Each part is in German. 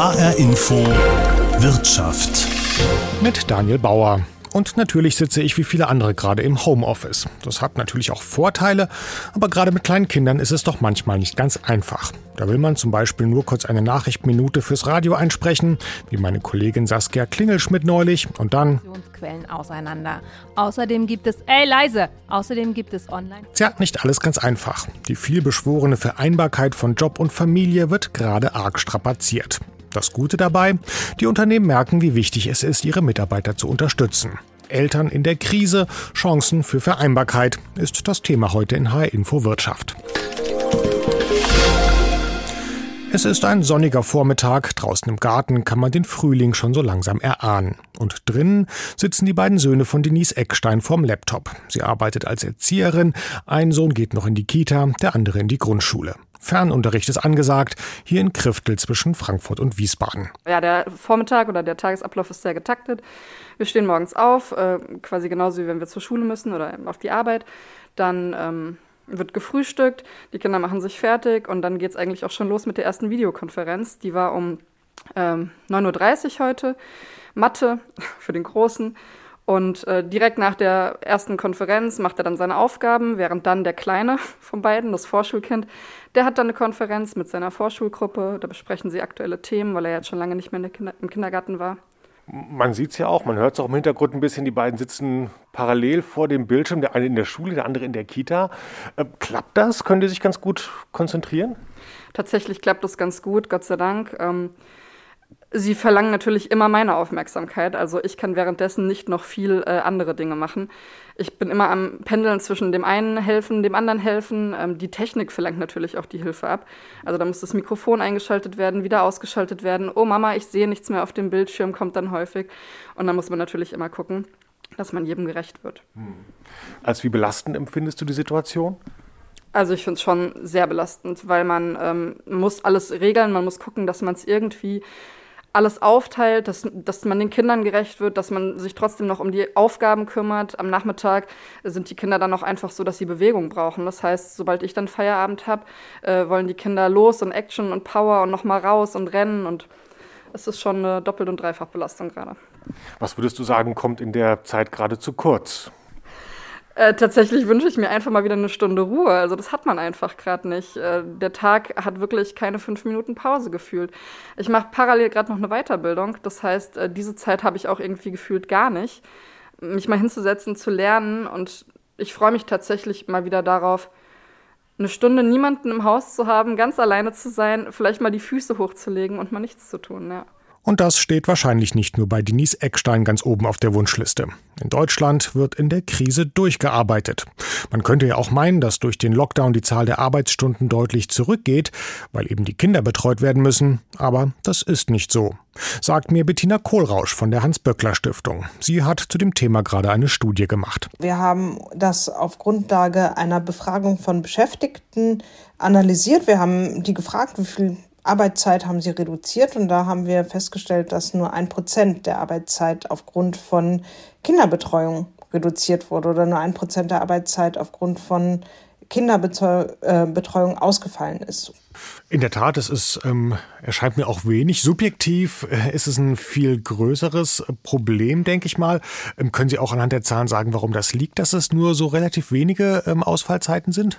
HR Info Wirtschaft. Mit Daniel Bauer. Und natürlich sitze ich wie viele andere gerade im Homeoffice. Das hat natürlich auch Vorteile, aber gerade mit kleinen Kindern ist es doch manchmal nicht ganz einfach. Da will man zum Beispiel nur kurz eine Nachrichtminute fürs Radio einsprechen, wie meine Kollegin Saskia Klingelschmidt neulich, und dann Quellen auseinander. Außerdem gibt es, ey leise, außerdem gibt es online. Tja, nicht alles ganz einfach. Die vielbeschworene Vereinbarkeit von Job und Familie wird gerade arg strapaziert. Das Gute dabei, die Unternehmen merken, wie wichtig es ist, ihre Mitarbeiter zu unterstützen. Eltern in der Krise, Chancen für Vereinbarkeit ist das Thema heute in HR Info Wirtschaft. Es ist ein sonniger Vormittag. Draußen im Garten kann man den Frühling schon so langsam erahnen. Und drinnen sitzen die beiden Söhne von Denise Eckstein vorm Laptop. Sie arbeitet als Erzieherin. Ein Sohn geht noch in die Kita, der andere in die Grundschule. Fernunterricht ist angesagt, hier in Kriftel zwischen Frankfurt und Wiesbaden. Ja, der Vormittag oder der Tagesablauf ist sehr getaktet. Wir stehen morgens auf, äh, quasi genauso wie wenn wir zur Schule müssen oder auf die Arbeit. Dann ähm, wird gefrühstückt, die Kinder machen sich fertig und dann geht es eigentlich auch schon los mit der ersten Videokonferenz. Die war um ähm, 9.30 Uhr heute. Mathe für den Großen. Und äh, direkt nach der ersten Konferenz macht er dann seine Aufgaben, während dann der Kleine von beiden, das Vorschulkind, der hat dann eine Konferenz mit seiner Vorschulgruppe. Da besprechen sie aktuelle Themen, weil er jetzt schon lange nicht mehr Kinder im Kindergarten war. Man sieht es ja auch, man hört es auch im Hintergrund ein bisschen, die beiden sitzen parallel vor dem Bildschirm, der eine in der Schule, der andere in der Kita. Äh, klappt das? Können die sich ganz gut konzentrieren? Tatsächlich klappt das ganz gut, Gott sei Dank. Ähm, sie verlangen natürlich immer meine Aufmerksamkeit. Also ich kann währenddessen nicht noch viel äh, andere Dinge machen. Ich bin immer am Pendeln zwischen dem einen helfen, dem anderen helfen. Ähm, die Technik verlangt natürlich auch die Hilfe ab. Also da muss das Mikrofon eingeschaltet werden, wieder ausgeschaltet werden. Oh Mama, ich sehe nichts mehr auf dem Bildschirm, kommt dann häufig. Und da muss man natürlich immer gucken, dass man jedem gerecht wird. Hm. Als wie belastend empfindest du die Situation? Also ich finde es schon sehr belastend, weil man ähm, muss alles regeln, man muss gucken, dass man es irgendwie alles aufteilt, dass, dass man den Kindern gerecht wird, dass man sich trotzdem noch um die Aufgaben kümmert. Am Nachmittag sind die Kinder dann auch einfach so, dass sie Bewegung brauchen. Das heißt, sobald ich dann Feierabend habe, äh, wollen die Kinder los und Action und Power und nochmal raus und rennen. Und es ist schon eine Doppelt- und Dreifachbelastung gerade. Was würdest du sagen, kommt in der Zeit gerade zu kurz? Äh, tatsächlich wünsche ich mir einfach mal wieder eine Stunde Ruhe. Also das hat man einfach gerade nicht. Äh, der Tag hat wirklich keine fünf Minuten Pause gefühlt. Ich mache parallel gerade noch eine Weiterbildung. Das heißt, äh, diese Zeit habe ich auch irgendwie gefühlt gar nicht. Mich mal hinzusetzen, zu lernen. Und ich freue mich tatsächlich mal wieder darauf, eine Stunde niemanden im Haus zu haben, ganz alleine zu sein, vielleicht mal die Füße hochzulegen und mal nichts zu tun. Ja. Und das steht wahrscheinlich nicht nur bei Denise Eckstein ganz oben auf der Wunschliste. In Deutschland wird in der Krise durchgearbeitet. Man könnte ja auch meinen, dass durch den Lockdown die Zahl der Arbeitsstunden deutlich zurückgeht, weil eben die Kinder betreut werden müssen. Aber das ist nicht so. Sagt mir Bettina Kohlrausch von der Hans-Böckler-Stiftung. Sie hat zu dem Thema gerade eine Studie gemacht. Wir haben das auf Grundlage einer Befragung von Beschäftigten analysiert. Wir haben die gefragt, wie viel Arbeitszeit haben sie reduziert und da haben wir festgestellt, dass nur ein Prozent der Arbeitszeit aufgrund von Kinderbetreuung reduziert wurde oder nur ein Prozent der Arbeitszeit aufgrund von Kinderbetreuung ausgefallen ist. In der Tat, es ist, ähm, erscheint mir auch wenig. Subjektiv äh, ist es ein viel größeres Problem, denke ich mal. Ähm, können Sie auch anhand der Zahlen sagen, warum das liegt, dass es nur so relativ wenige ähm, Ausfallzeiten sind?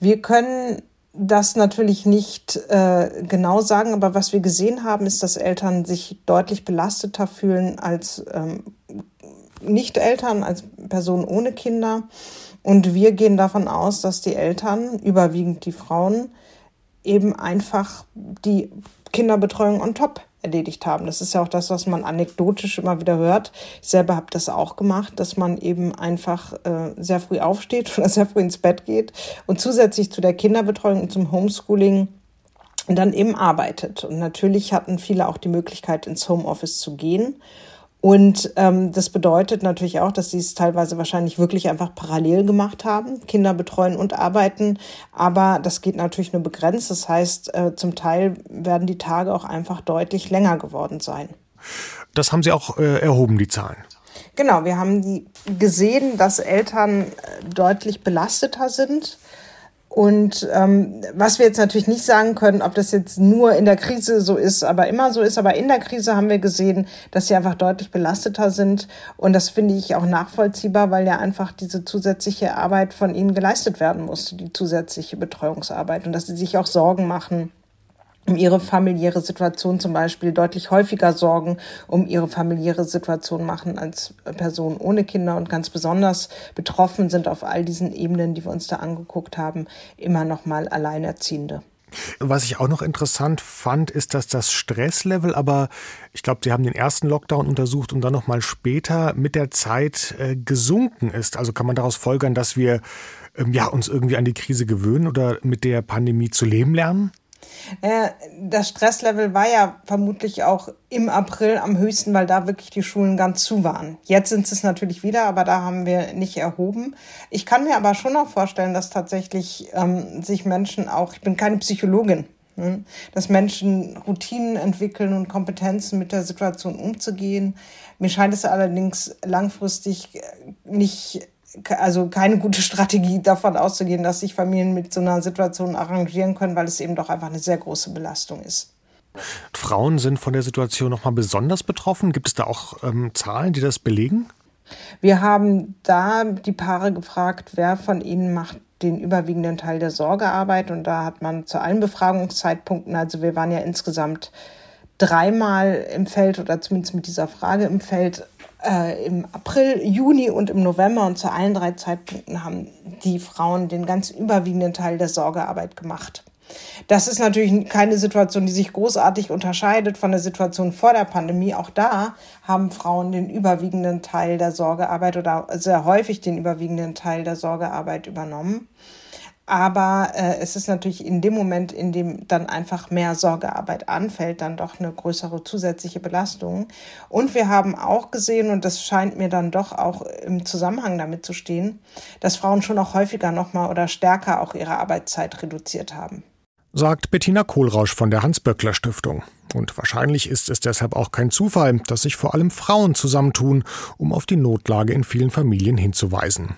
Wir können das natürlich nicht äh, genau sagen, aber was wir gesehen haben, ist, dass Eltern sich deutlich belasteter fühlen als ähm, Nicht-Eltern, als Personen ohne Kinder. Und wir gehen davon aus, dass die Eltern, überwiegend die Frauen, eben einfach die Kinderbetreuung on top erledigt haben. Das ist ja auch das, was man anekdotisch immer wieder hört. Ich selber habe das auch gemacht, dass man eben einfach äh, sehr früh aufsteht oder sehr früh ins Bett geht und zusätzlich zu der Kinderbetreuung und zum Homeschooling dann eben arbeitet. Und natürlich hatten viele auch die Möglichkeit, ins Homeoffice zu gehen. Und ähm, das bedeutet natürlich auch, dass sie es teilweise wahrscheinlich wirklich einfach parallel gemacht haben, Kinder betreuen und arbeiten. Aber das geht natürlich nur begrenzt. Das heißt, äh, zum Teil werden die Tage auch einfach deutlich länger geworden sein. Das haben Sie auch äh, erhoben, die Zahlen. Genau, wir haben die gesehen, dass Eltern äh, deutlich belasteter sind Und ähm, was wir jetzt natürlich nicht sagen können, ob das jetzt nur in der Krise so ist, aber immer so ist, aber in der Krise haben wir gesehen, dass sie einfach deutlich belasteter sind. Und das finde ich auch nachvollziehbar, weil ja einfach diese zusätzliche Arbeit von ihnen geleistet werden musste, die zusätzliche Betreuungsarbeit. Und dass sie sich auch Sorgen machen um ihre familiäre Situation zum Beispiel deutlich häufiger Sorgen um ihre familiäre Situation machen als Personen ohne Kinder und ganz besonders betroffen sind auf all diesen Ebenen, die wir uns da angeguckt haben, immer noch mal Alleinerziehende. Was ich auch noch interessant fand, ist, dass das Stresslevel, aber ich glaube, Sie haben den ersten Lockdown untersucht und dann noch mal später mit der Zeit äh, gesunken ist. Also kann man daraus folgern, dass wir ähm, ja, uns irgendwie an die Krise gewöhnen oder mit der Pandemie zu leben lernen? Äh, das Stresslevel war ja vermutlich auch im April am höchsten, weil da wirklich die Schulen ganz zu waren. Jetzt sind es natürlich wieder, aber da haben wir nicht erhoben. Ich kann mir aber schon auch vorstellen, dass tatsächlich ähm, sich Menschen auch, ich bin keine Psychologin, ne, dass Menschen Routinen entwickeln und Kompetenzen mit der Situation umzugehen. Mir scheint es allerdings langfristig nicht also keine gute Strategie davon auszugehen, dass sich Familien mit so einer Situation arrangieren können, weil es eben doch einfach eine sehr große Belastung ist. Frauen sind von der Situation noch mal besonders betroffen. Gibt es da auch ähm, Zahlen, die das belegen? Wir haben da die Paare gefragt, wer von ihnen macht den überwiegenden Teil der Sorgearbeit. Und da hat man zu allen Befragungszeitpunkten, also wir waren ja insgesamt dreimal im Feld oder zumindest mit dieser Frage im Feld, äh, im April, Juni und im November und zu allen drei Zeitpunkten haben die Frauen den ganz überwiegenden Teil der Sorgearbeit gemacht. Das ist natürlich keine Situation, die sich großartig unterscheidet von der Situation vor der Pandemie. Auch da haben Frauen den überwiegenden Teil der Sorgearbeit oder sehr häufig den überwiegenden Teil der Sorgearbeit übernommen. Aber äh, es ist natürlich in dem Moment, in dem dann einfach mehr Sorgearbeit anfällt, dann doch eine größere zusätzliche Belastung. Und wir haben auch gesehen, und das scheint mir dann doch auch im Zusammenhang damit zu stehen, dass Frauen schon auch häufiger nochmal oder stärker auch ihre Arbeitszeit reduziert haben. Sagt Bettina Kohlrausch von der Hans-Böckler Stiftung. Und wahrscheinlich ist es deshalb auch kein Zufall, dass sich vor allem Frauen zusammentun, um auf die Notlage in vielen Familien hinzuweisen.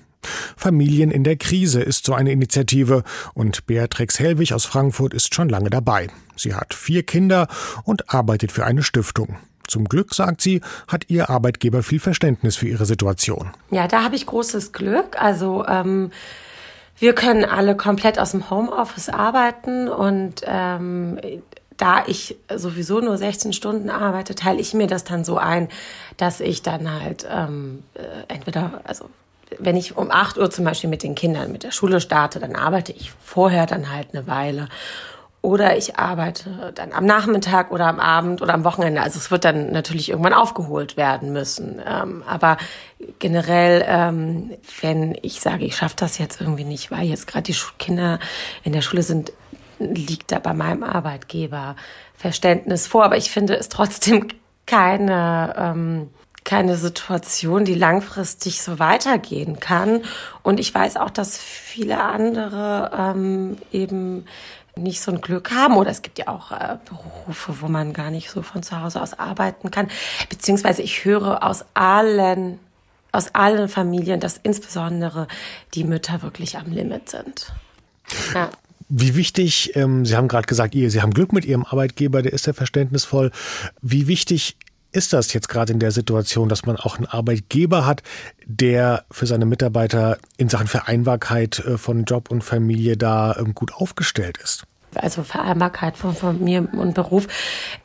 Familien in der Krise ist so eine Initiative und Beatrix Hellwig aus Frankfurt ist schon lange dabei. Sie hat vier Kinder und arbeitet für eine Stiftung. Zum Glück, sagt sie, hat ihr Arbeitgeber viel Verständnis für ihre Situation. Ja, da habe ich großes Glück. Also ähm, wir können alle komplett aus dem Homeoffice arbeiten und ähm, da ich sowieso nur 16 Stunden arbeite, teile ich mir das dann so ein, dass ich dann halt ähm, äh, entweder, also wenn ich um 8 Uhr zum Beispiel mit den Kindern mit der Schule starte, dann arbeite ich vorher dann halt eine Weile. Oder ich arbeite dann am Nachmittag oder am Abend oder am Wochenende. Also es wird dann natürlich irgendwann aufgeholt werden müssen. Ähm, aber generell, ähm, wenn ich sage, ich schaffe das jetzt irgendwie nicht, weil jetzt gerade die Kinder in der Schule sind, liegt da bei meinem Arbeitgeber Verständnis vor. Aber ich finde es trotzdem keine ähm, keine Situation, die langfristig so weitergehen kann. Und ich weiß auch, dass viele andere ähm, eben nicht so ein Glück haben oder es gibt ja auch äh, Berufe, wo man gar nicht so von zu Hause aus arbeiten kann. Beziehungsweise ich höre aus allen, aus allen Familien, dass insbesondere die Mütter wirklich am Limit sind. Ja. Wie wichtig, ähm, Sie haben gerade gesagt, Sie haben Glück mit Ihrem Arbeitgeber, der ist ja verständnisvoll. Wie wichtig ist das jetzt gerade in der Situation, dass man auch einen Arbeitgeber hat, der für seine Mitarbeiter in Sachen Vereinbarkeit äh, von Job und Familie da ähm, gut aufgestellt ist? Also Vereinbarkeit von Familie und Beruf,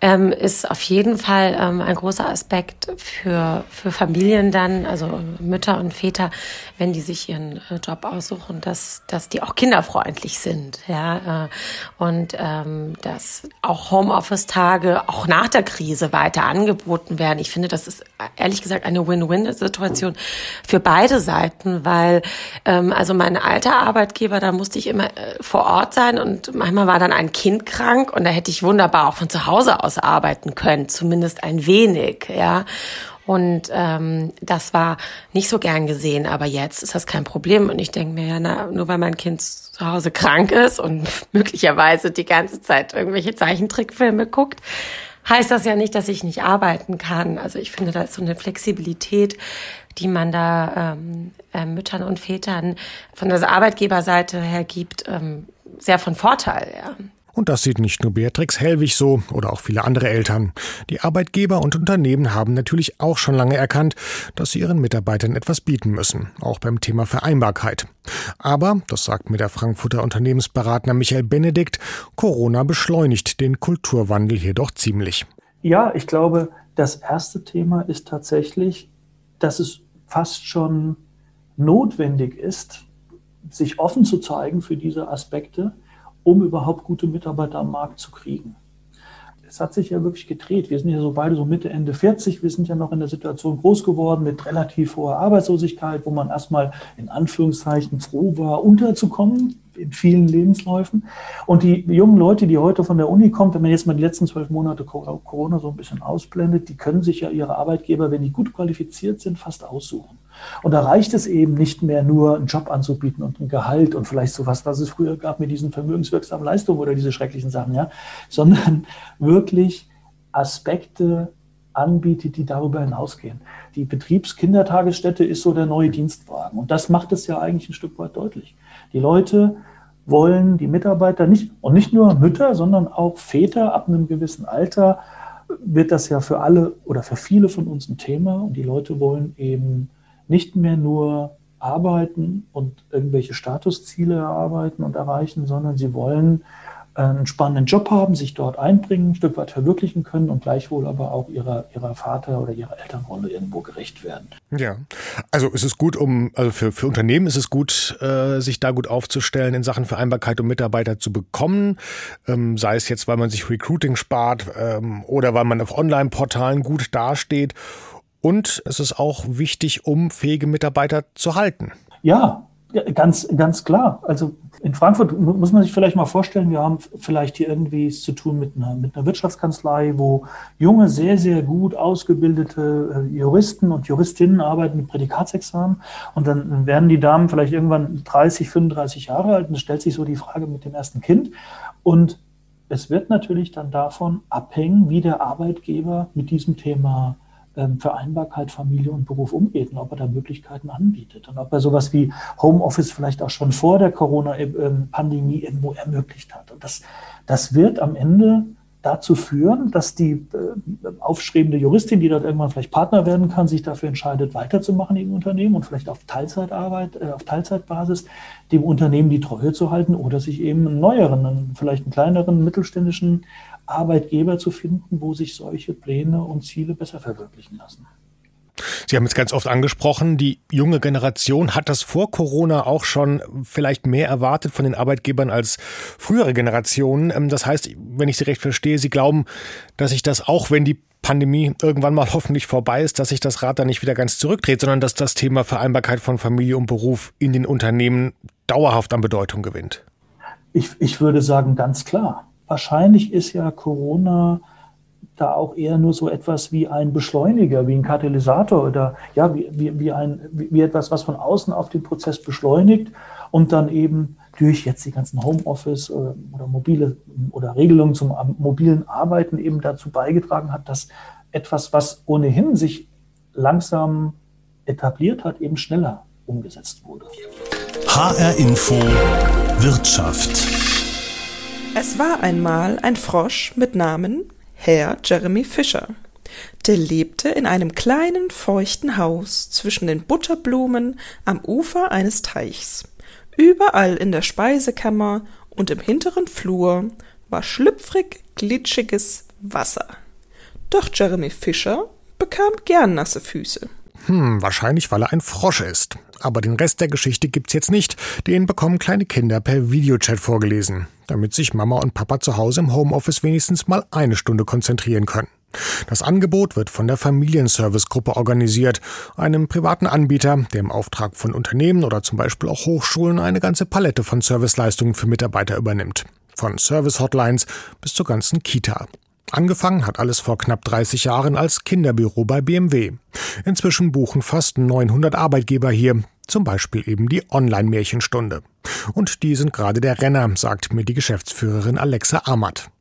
ähm, ist auf jeden Fall ähm, ein großer Aspekt für, für Familien dann, also Mütter und Väter, wenn die sich ihren äh, Job aussuchen, dass, dass die auch kinderfreundlich sind, ja, äh, und ähm, dass auch Homeoffice-Tage auch nach der Krise weiter angeboten werden. Ich finde, das ist ehrlich gesagt eine Win-Win-Situation für beide Seiten, weil ähm, also mein alter Arbeitgeber, da musste ich immer äh, vor Ort sein und manchmal war dann ein Kind krank und da hätte ich wunderbar auch von zu Hause aus arbeiten können, zumindest ein wenig, ja. Und ähm, das war nicht so gern gesehen, aber jetzt ist das kein Problem. Und ich denke mir, ja, na, nur weil mein Kind zu Hause krank ist und möglicherweise die ganze Zeit irgendwelche Zeichentrickfilme guckt, heißt das ja nicht, dass ich nicht arbeiten kann. Also ich finde, da ist so eine Flexibilität die man da ähm, äh, Müttern und Vätern von der Arbeitgeberseite her gibt, ähm, sehr von Vorteil. Ja. Und das sieht nicht nur Beatrix Hellwig so oder auch viele andere Eltern. Die Arbeitgeber und Unternehmen haben natürlich auch schon lange erkannt, dass sie ihren Mitarbeitern etwas bieten müssen, auch beim Thema Vereinbarkeit. Aber, das sagt mir der Frankfurter Unternehmensberater Michael Benedikt, Corona beschleunigt den Kulturwandel hier doch ziemlich. Ja, ich glaube, das erste Thema ist tatsächlich, dass es fast schon notwendig ist, sich offen zu zeigen für diese Aspekte um überhaupt gute Mitarbeiter am Markt zu kriegen. Es hat sich ja wirklich gedreht. Wir sind ja so beide so Mitte, Ende 40. Wir sind ja noch in der Situation groß geworden mit relativ hoher Arbeitslosigkeit, wo man erstmal in Anführungszeichen froh war, unterzukommen in vielen Lebensläufen. Und die jungen Leute, die heute von der Uni kommen, wenn man jetzt mal die letzten zwölf Monate Corona so ein bisschen ausblendet, die können sich ja ihre Arbeitgeber, wenn die gut qualifiziert sind, fast aussuchen. Und da reicht es eben nicht mehr nur, einen Job anzubieten und ein Gehalt und vielleicht sowas, was es früher gab mit diesen vermögenswirksamen Leistungen oder diese schrecklichen Sachen, ja, sondern wirklich Aspekte anbietet, die darüber hinausgehen. Die Betriebskindertagesstätte ist so der neue Dienstwagen. Und das macht es ja eigentlich ein Stück weit deutlich. Die Leute wollen die Mitarbeiter nicht, und nicht nur Mütter, sondern auch Väter ab einem gewissen Alter, wird das ja für alle oder für viele von uns ein Thema. Und die Leute wollen eben nicht mehr nur arbeiten und irgendwelche Statusziele erarbeiten und erreichen, sondern sie wollen einen spannenden Job haben, sich dort einbringen, ein Stück weit verwirklichen können und gleichwohl aber auch ihrer, ihrer Vater- oder ihrer Elternrolle irgendwo gerecht werden. Ja, also es ist gut, um, also für, für Unternehmen ist es gut, äh, sich da gut aufzustellen, in Sachen Vereinbarkeit und Mitarbeiter zu bekommen. Ähm, sei es jetzt, weil man sich Recruiting spart ähm, oder weil man auf Online-Portalen gut dasteht. Und es ist auch wichtig, um fähige Mitarbeiter zu halten. Ja, ganz, ganz klar. Also in Frankfurt muss man sich vielleicht mal vorstellen, wir haben vielleicht hier irgendwie es zu tun mit einer, mit einer Wirtschaftskanzlei, wo junge, sehr, sehr gut ausgebildete äh, Juristen und Juristinnen arbeiten mit Prädikatsexamen. Und dann werden die Damen vielleicht irgendwann 30, 35 Jahre alt und es stellt sich so die Frage mit dem ersten Kind. Und es wird natürlich dann davon abhängen, wie der Arbeitgeber mit diesem Thema ähm, Vereinbarkeit Familie und Beruf umgeht und ob er da Möglichkeiten anbietet und ob er sowas wie Homeoffice vielleicht auch schon vor der Corona-Pandemie irgendwo ermöglicht hat. Und das, das wird am Ende dazu führen, dass die äh, aufstrebende Juristin, die dort irgendwann vielleicht Partner werden kann, sich dafür entscheidet, weiterzumachen im Unternehmen und vielleicht auf Teilzeitarbeit, äh, auf Teilzeitbasis dem Unternehmen die Treue zu halten oder sich eben einen neueren, vielleicht einen kleineren mittelständischen Arbeitgeber zu finden, wo sich solche Pläne und Ziele besser verwirklichen lassen. Sie haben es ganz oft angesprochen, die junge Generation hat das vor Corona auch schon vielleicht mehr erwartet von den Arbeitgebern als frühere Generationen. Ähm, das heißt, wenn ich Sie recht verstehe, Sie glauben, dass sich das auch, wenn die Pandemie irgendwann mal hoffentlich vorbei ist, dass sich das Rad da nicht wieder ganz zurückdreht, sondern dass das Thema Vereinbarkeit von Familie und Beruf in den Unternehmen dauerhaft an Bedeutung gewinnt. Ich, ich würde sagen, ganz klar. Wahrscheinlich ist ja Corona da auch eher nur so etwas wie ein Beschleuniger, wie ein Katalysator oder ja, wie, wie, wie, ein, wie etwas, was von außen auf den Prozess beschleunigt und dann eben durch jetzt die ganzen Homeoffice oder, äh, oder mobile oder Regelungen zum mobilen Arbeiten eben dazu beigetragen hat, dass etwas, was ohnehin sich langsam etabliert hat, eben schneller umgesetzt wurde. HR Info Wirtschaft. Es war einmal ein Frosch mit Namen Herr Jeremy Fisher. Der lebte in einem kleinen feuchten Haus zwischen den Butterblumen am Ufer eines Teichs. Überall in der Speisekammer und im hinteren Flur war schlüpfrig, glitschiges Wasser. Doch Jeremy Fisher bekam gern nasse Füße. Hm, wahrscheinlich, weil er ein Frosch ist. Aber den Rest der Geschichte gibt's jetzt nicht. Den bekommen kleine Kinder per Videochat vorgelesen, damit sich Mama und Papa zu Hause im Homeoffice wenigstens mal eine Stunde konzentrieren können. Das Angebot wird von der Familienservice-Gruppe organisiert, einem privaten Anbieter, der im Auftrag von Unternehmen oder zum Beispiel auch Hochschulen eine ganze Palette von Serviceleistungen für Mitarbeiter übernimmt. Von Service-Hotlines bis zur ganzen Kita. Angefangen hat alles vor knapp 30 Jahren als Kinderbüro bei BMW. Inzwischen buchen fast 900 Arbeitgeber hier, zum Beispiel eben die Online-Märchenstunde. Und die sind gerade der Renner, sagt mir die Geschäftsführerin Alexa Amat.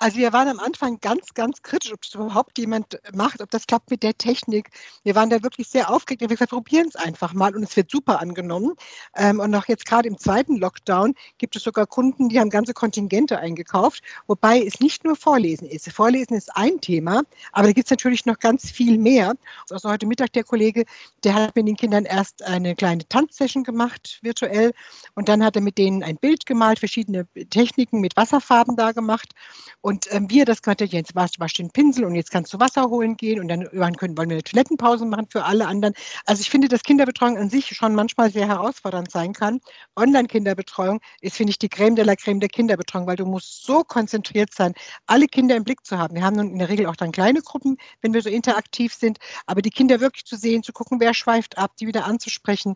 Also wir waren am Anfang ganz, ganz kritisch, ob das überhaupt jemand macht, ob das klappt mit der Technik. Wir waren da wirklich sehr aufgeregt. Wir haben gesagt, probieren es einfach mal und es wird super angenommen. Ähm, und auch jetzt gerade im zweiten Lockdown gibt es sogar Kunden, die haben ganze Kontingente eingekauft, wobei es nicht nur Vorlesen ist. Vorlesen ist ein Thema, aber da gibt es natürlich noch ganz viel mehr. Also heute Mittag der Kollege, der hat mit den Kindern erst eine kleine Tanzsession gemacht, virtuell, und dann hat er mit denen ein Bild gemalt, verschiedene Techniken mit Wasserfarben da gemacht. Und ähm, wir das gemacht jetzt wasch, wasch den Pinsel und jetzt kannst du Wasser holen gehen und dann können, wollen wir eine Toilettenpause machen für alle anderen. Also ich finde, dass Kinderbetreuung an sich schon manchmal sehr herausfordernd sein kann. Online-Kinderbetreuung ist, finde ich, die Creme de la Creme der Kinderbetreuung, weil du musst so konzentriert sein, alle Kinder im Blick zu haben. Wir haben nun in der Regel auch dann kleine Gruppen, wenn wir so interaktiv sind, aber die Kinder wirklich zu sehen, zu gucken, wer schweift ab, die wieder anzusprechen,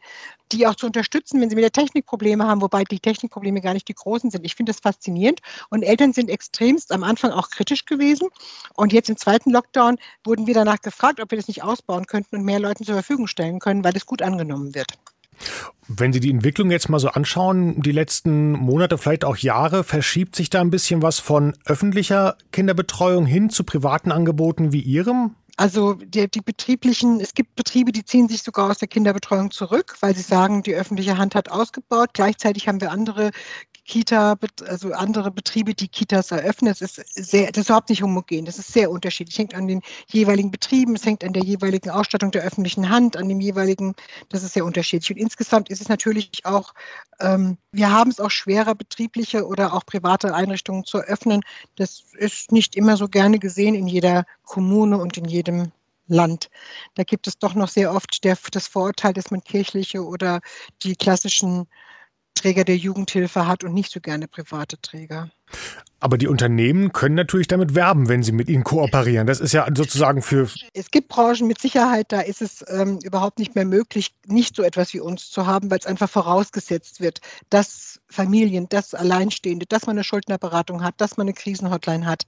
die auch zu unterstützen, wenn sie mit der Technik Probleme haben, wobei die Technikprobleme gar nicht die großen sind. Ich finde das faszinierend und Eltern sind extremst am Anfang auch kritisch gewesen. Und jetzt im zweiten Lockdown wurden wir danach gefragt, ob wir das nicht ausbauen könnten und mehr Leuten zur Verfügung stellen können, weil es gut angenommen wird. Wenn Sie die Entwicklung jetzt mal so anschauen, die letzten Monate, vielleicht auch Jahre, verschiebt sich da ein bisschen was von öffentlicher Kinderbetreuung hin zu privaten Angeboten wie Ihrem? Also die, die, betrieblichen, es gibt Betriebe, die ziehen sich sogar aus der Kinderbetreuung zurück, weil sie sagen, die öffentliche Hand hat ausgebaut. Gleichzeitig haben wir andere Kita, also andere Betriebe, die Kitas eröffnen. Es ist sehr, das ist überhaupt nicht homogen. Das ist sehr unterschiedlich. Es hängt an den jeweiligen Betrieben, es hängt an der jeweiligen Ausstattung der öffentlichen Hand, an dem jeweiligen, das ist sehr unterschiedlich. Und insgesamt ist es natürlich auch, ähm, wir haben es auch schwerer, betriebliche oder auch private Einrichtungen zu eröffnen. Das ist nicht immer so gerne gesehen in jeder Kommune und in jedem Land. Da gibt es doch noch sehr oft der, das Vorurteil, dass man kirchliche oder die klassischen Träger der Jugendhilfe hat und nicht so gerne private Träger. Aber die Unternehmen können natürlich damit werben, wenn sie mit ihnen kooperieren. Das ist ja sozusagen für. Es gibt Branchen mit Sicherheit, da ist es ähm, überhaupt nicht mehr möglich, nicht so etwas wie uns zu haben, weil es einfach vorausgesetzt wird, dass Familien, dass Alleinstehende, dass man eine Schuldnerberatung hat, dass man eine Krisenhotline hat.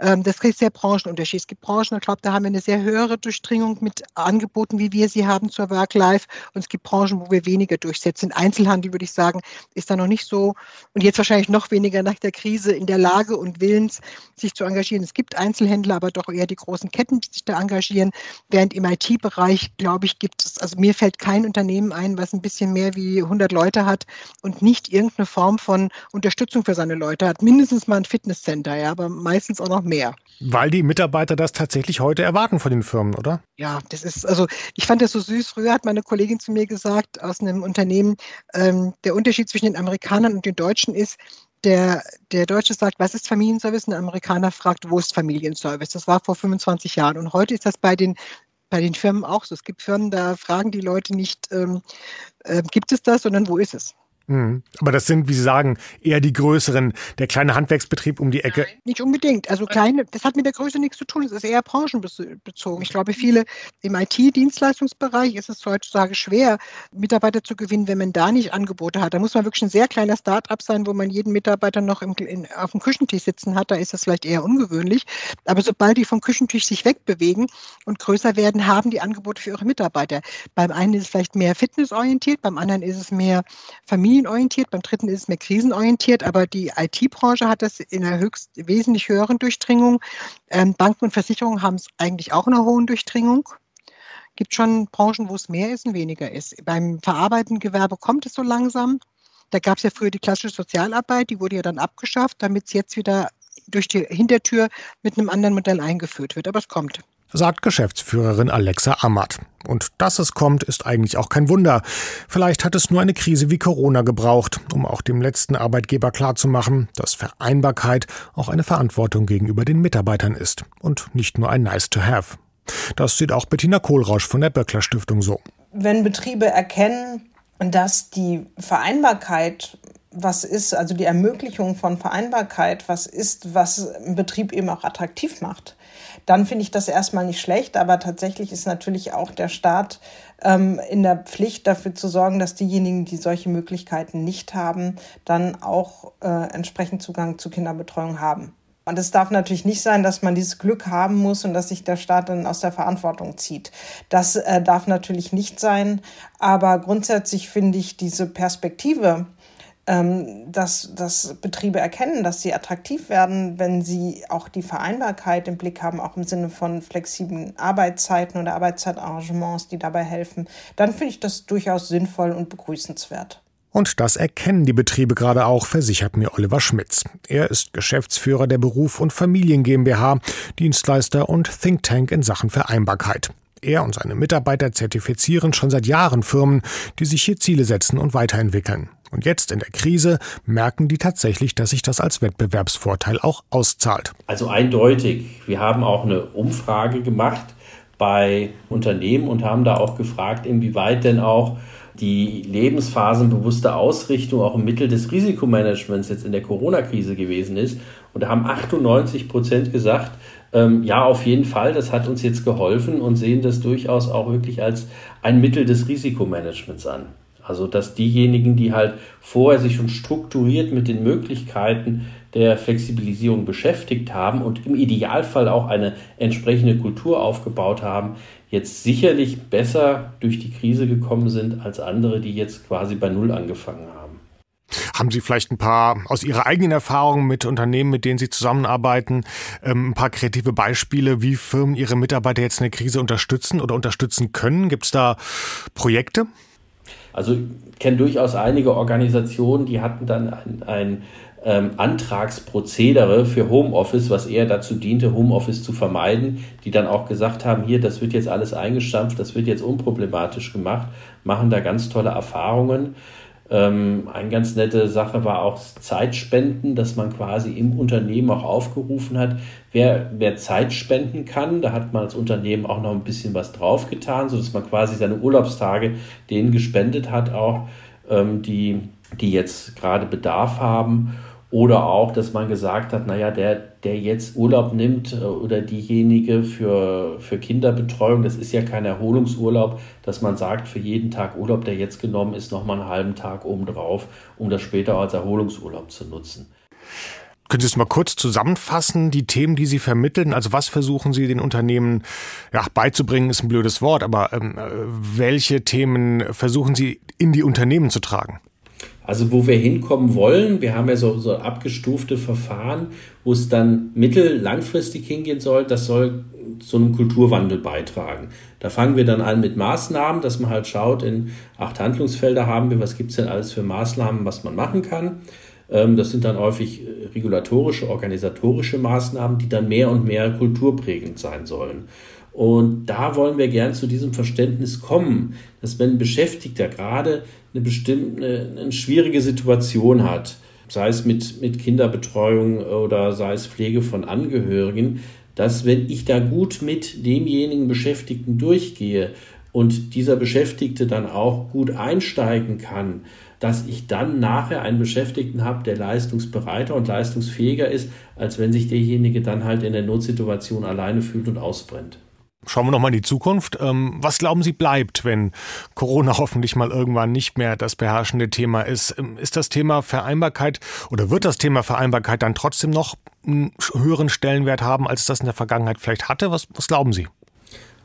Ähm, das ist sehr branchenunterschiedlich. Es gibt Branchen, ich glaube, da haben wir eine sehr höhere Durchdringung mit Angeboten, wie wir sie haben zur Work-Life. Und es gibt Branchen, wo wir weniger durchsetzen. Einzelhandel, würde ich sagen, ist da noch nicht so. Und jetzt wahrscheinlich noch weniger nach der Krise in der Lage Lage und Willens, sich zu engagieren. Es gibt Einzelhändler, aber doch eher die großen Ketten, die sich da engagieren. Während im IT-Bereich, glaube ich, gibt es, also mir fällt kein Unternehmen ein, was ein bisschen mehr wie 100 Leute hat und nicht irgendeine Form von Unterstützung für seine Leute hat. Mindestens mal ein Fitnesscenter, ja, aber meistens auch noch mehr. Weil die Mitarbeiter das tatsächlich heute erwarten von den Firmen, oder? Ja, das ist, also ich fand das so süß. Früher hat meine Kollegin zu mir gesagt aus einem Unternehmen, ähm, der Unterschied zwischen den Amerikanern und den Deutschen ist, der, der Deutsche sagt, was ist Familienservice? Und der Amerikaner fragt, wo ist Familienservice? Das war vor 25 Jahren. Und heute ist das bei den bei den Firmen auch so. Es gibt Firmen, da fragen die Leute nicht, ähm, äh, gibt es das, sondern wo ist es? Mhm. Aber das sind, wie Sie sagen, eher die größeren, der kleine Handwerksbetrieb um die Ecke. Nein, nicht unbedingt. Also kleine, das hat mit der Größe nichts zu tun. Es ist eher branchenbezogen. Ich glaube, viele im IT-Dienstleistungsbereich ist es heutzutage schwer, Mitarbeiter zu gewinnen, wenn man da nicht Angebote hat. Da muss man wirklich ein sehr kleiner Start-up sein, wo man jeden Mitarbeiter noch im, in, auf dem Küchentisch sitzen hat. Da ist das vielleicht eher ungewöhnlich. Aber sobald die vom Küchentisch sich wegbewegen und größer werden, haben die Angebote für ihre Mitarbeiter. Beim einen ist es vielleicht mehr fitnessorientiert, beim anderen ist es mehr Familie familienorientiert, beim dritten ist es mehr krisenorientiert, aber die IT-Branche hat das in einer höchst wesentlich höheren Durchdringung. Ähm, Banken und Versicherungen haben es eigentlich auch in einer hohen Durchdringung. Es gibt schon Branchen, wo es mehr ist und weniger ist. Beim verarbeitenden Gewerbe kommt es so langsam. Da gab es ja früher die klassische Sozialarbeit, die wurde ja dann abgeschafft, damit es jetzt wieder durch die Hintertür mit einem anderen Modell eingeführt wird. Aber es kommt sagt Geschäftsführerin Alexa Ammert. Und dass es kommt, ist eigentlich auch kein Wunder. Vielleicht hat es nur eine Krise wie Corona gebraucht, um auch dem letzten Arbeitgeber klarzumachen, dass Vereinbarkeit auch eine Verantwortung gegenüber den Mitarbeitern ist und nicht nur ein Nice to have. Das sieht auch Bettina Kohlrausch von der Böckler Stiftung so. Wenn Betriebe erkennen, dass die Vereinbarkeit was ist, also die Ermöglichung von Vereinbarkeit, was ist, was einen Betrieb eben auch attraktiv macht, dann finde ich das erstmal nicht schlecht. Aber tatsächlich ist natürlich auch der Staat ähm, in der Pflicht dafür zu sorgen, dass diejenigen, die solche Möglichkeiten nicht haben, dann auch äh, entsprechend Zugang zu Kinderbetreuung haben. Und es darf natürlich nicht sein, dass man dieses Glück haben muss und dass sich der Staat dann aus der Verantwortung zieht. Das äh, darf natürlich nicht sein. Aber grundsätzlich finde ich diese Perspektive, ähm, dass, dass Betriebe erkennen, dass sie attraktiv werden, wenn sie auch die Vereinbarkeit im Blick haben, auch im Sinne von flexiblen Arbeitszeiten oder Arbeitszeitarrangements, die dabei helfen, dann finde ich das durchaus sinnvoll und begrüßenswert. Und das erkennen die Betriebe gerade auch, versichert mir Oliver Schmitz. Er ist Geschäftsführer der Beruf und Familien GmbH, Dienstleister und Think Tank in Sachen Vereinbarkeit. Er und seine Mitarbeiter zertifizieren schon seit Jahren Firmen, die sich hier Ziele setzen und weiterentwickeln. Und jetzt in der Krise merken die tatsächlich, dass sich das als Wettbewerbsvorteil auch auszahlt. Also eindeutig. Wir haben auch eine Umfrage gemacht bei Unternehmen und haben da auch gefragt, inwieweit denn auch die lebensphasenbewusste Ausrichtung auch ein Mittel des Risikomanagements jetzt in der Corona-Krise gewesen ist. Und da haben 98 Prozent gesagt, ähm, ja, auf jeden Fall, das hat uns jetzt geholfen und sehen das durchaus auch wirklich als ein Mittel des Risikomanagements an. Also, dass diejenigen, die halt vorher sich schon strukturiert mit den Möglichkeiten der Flexibilisierung beschäftigt haben und im Idealfall auch eine entsprechende Kultur aufgebaut haben, jetzt sicherlich besser durch die Krise gekommen sind als andere, die jetzt quasi bei Null angefangen haben. Haben Sie vielleicht ein paar aus Ihrer eigenen Erfahrung mit Unternehmen, mit denen Sie zusammenarbeiten, ähm, ein paar kreative Beispiele, wie Firmen ihre Mitarbeiter jetzt in der Krise unterstützen oder unterstützen können? Gibt es da Projekte? Also ich kenne durchaus einige Organisationen, die hatten dann ein, ein ähm, Antragsprozedere für Homeoffice, was eher dazu diente, Homeoffice zu vermeiden, die dann auch gesagt haben, hier, das wird jetzt alles eingestampft, das wird jetzt unproblematisch gemacht, machen da ganz tolle Erfahrungen. Ähm, eine ganz nette Sache war auch Zeitspenden, dass man quasi im Unternehmen auch aufgerufen hat, wer, wer Zeit spenden kann. Da hat man als Unternehmen auch noch ein bisschen was draufgetan, sodass man quasi seine Urlaubstage denen gespendet hat, auch ähm, die, die jetzt gerade Bedarf haben. Oder auch, dass man gesagt hat, naja, der, der jetzt Urlaub nimmt äh, oder diejenige für, für Kinderbetreuung, das ist ja kein Erholungsurlaub, dass man sagt, für jeden Tag Urlaub, der jetzt genommen ist, nochmal einen halben Tag obendrauf, um das später als Erholungsurlaub zu nutzen. Können Sie es mal kurz zusammenfassen, die Themen, die Sie vermitteln? Also was versuchen Sie den Unternehmen ja, beizubringen, ist ein blödes Wort, aber ähm, äh, welche Themen versuchen Sie in die Unternehmen zu tragen? Also wo wir hinkommen wollen, wir haben ja so, so abgestufte Verfahren, wo es dann mittel-, langfristig hingehen soll, das soll zu einem Kulturwandel beitragen. Da fangen wir dann an mit Maßnahmen, dass man halt schaut, in acht Handlungsfelder haben wir, was gibt es denn alles für Maßnahmen, was man machen kann. Ähm, das sind dann häufig äh, regulatorische, organisatorische Maßnahmen, die dann mehr und mehr kulturprägend sein sollen. Und da wollen wir gern zu diesem Verständnis kommen, dass wenn ein Beschäftigter gerade eine bestimmte, eine schwierige Situation hat, sei es mit, mit Kinderbetreuung oder sei es Pflege von Angehörigen, dass wenn ich da gut mit demjenigen Beschäftigten durchgehe und dieser Beschäftigte dann auch gut einsteigen kann, dass ich dann nachher einen Beschäftigten habe, der leistungsbereiter und leistungsfähiger ist, als wenn sich derjenige dann halt in der Notsituation alleine fühlt und ausbrennt. Schauen wir nochmal in die Zukunft. Ähm, was glauben Sie bleibt, wenn Corona hoffentlich mal irgendwann nicht mehr das beherrschende Thema ist? Ähm, ist das Thema Vereinbarkeit oder wird das Thema Vereinbarkeit dann trotzdem noch einen höheren Stellenwert haben, als das in der Vergangenheit vielleicht hatte? Was, was glauben Sie?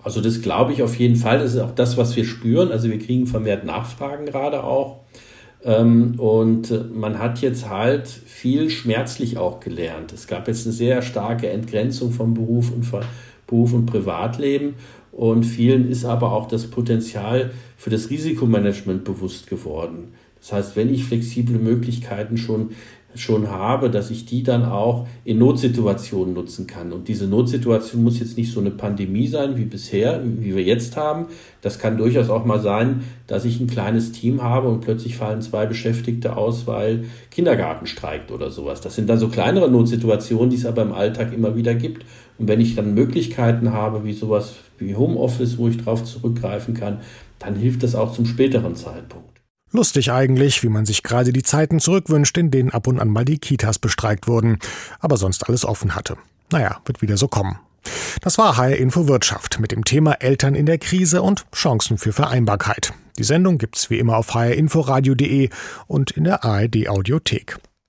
Also das glaube ich auf jeden Fall. Das ist auch das, was wir spüren. Also wir kriegen vermehrt Nachfragen gerade auch. Ähm, und man hat jetzt halt viel schmerzlich auch gelernt. Es gab jetzt eine sehr starke Entgrenzung vom Beruf und von Beruf und Privatleben. Und vielen ist aber auch das Potenzial für das Risikomanagement bewusst geworden. Das heißt, wenn ich flexible Möglichkeiten schon schon habe, dass ich die dann auch in Notsituationen nutzen kann. Und diese Notsituation muss jetzt nicht so eine Pandemie sein wie bisher, wie wir jetzt haben. Das kann durchaus auch mal sein, dass ich ein kleines Team habe und plötzlich fallen zwei Beschäftigte aus, weil Kindergarten streikt oder sowas. Das sind dann so kleinere Notsituationen, die es aber im Alltag immer wieder gibt. Und wenn ich dann Möglichkeiten habe, wie sowas wie Homeoffice, wo ich drauf zurückgreifen kann, dann hilft das auch zum späteren Zeitpunkt. Lustig eigentlich, wie man sich gerade die Zeiten zurückwünscht, in denen ab und an mal die Kitas bestreikt wurden, aber sonst alles offen hatte. Naja, wird wieder so kommen. Das war HR Info Wirtschaft mit dem Thema Eltern in der Krise und Chancen für Vereinbarkeit. Die Sendung gibt's wie immer auf hrinforadio.de und in der ARD Audiothek.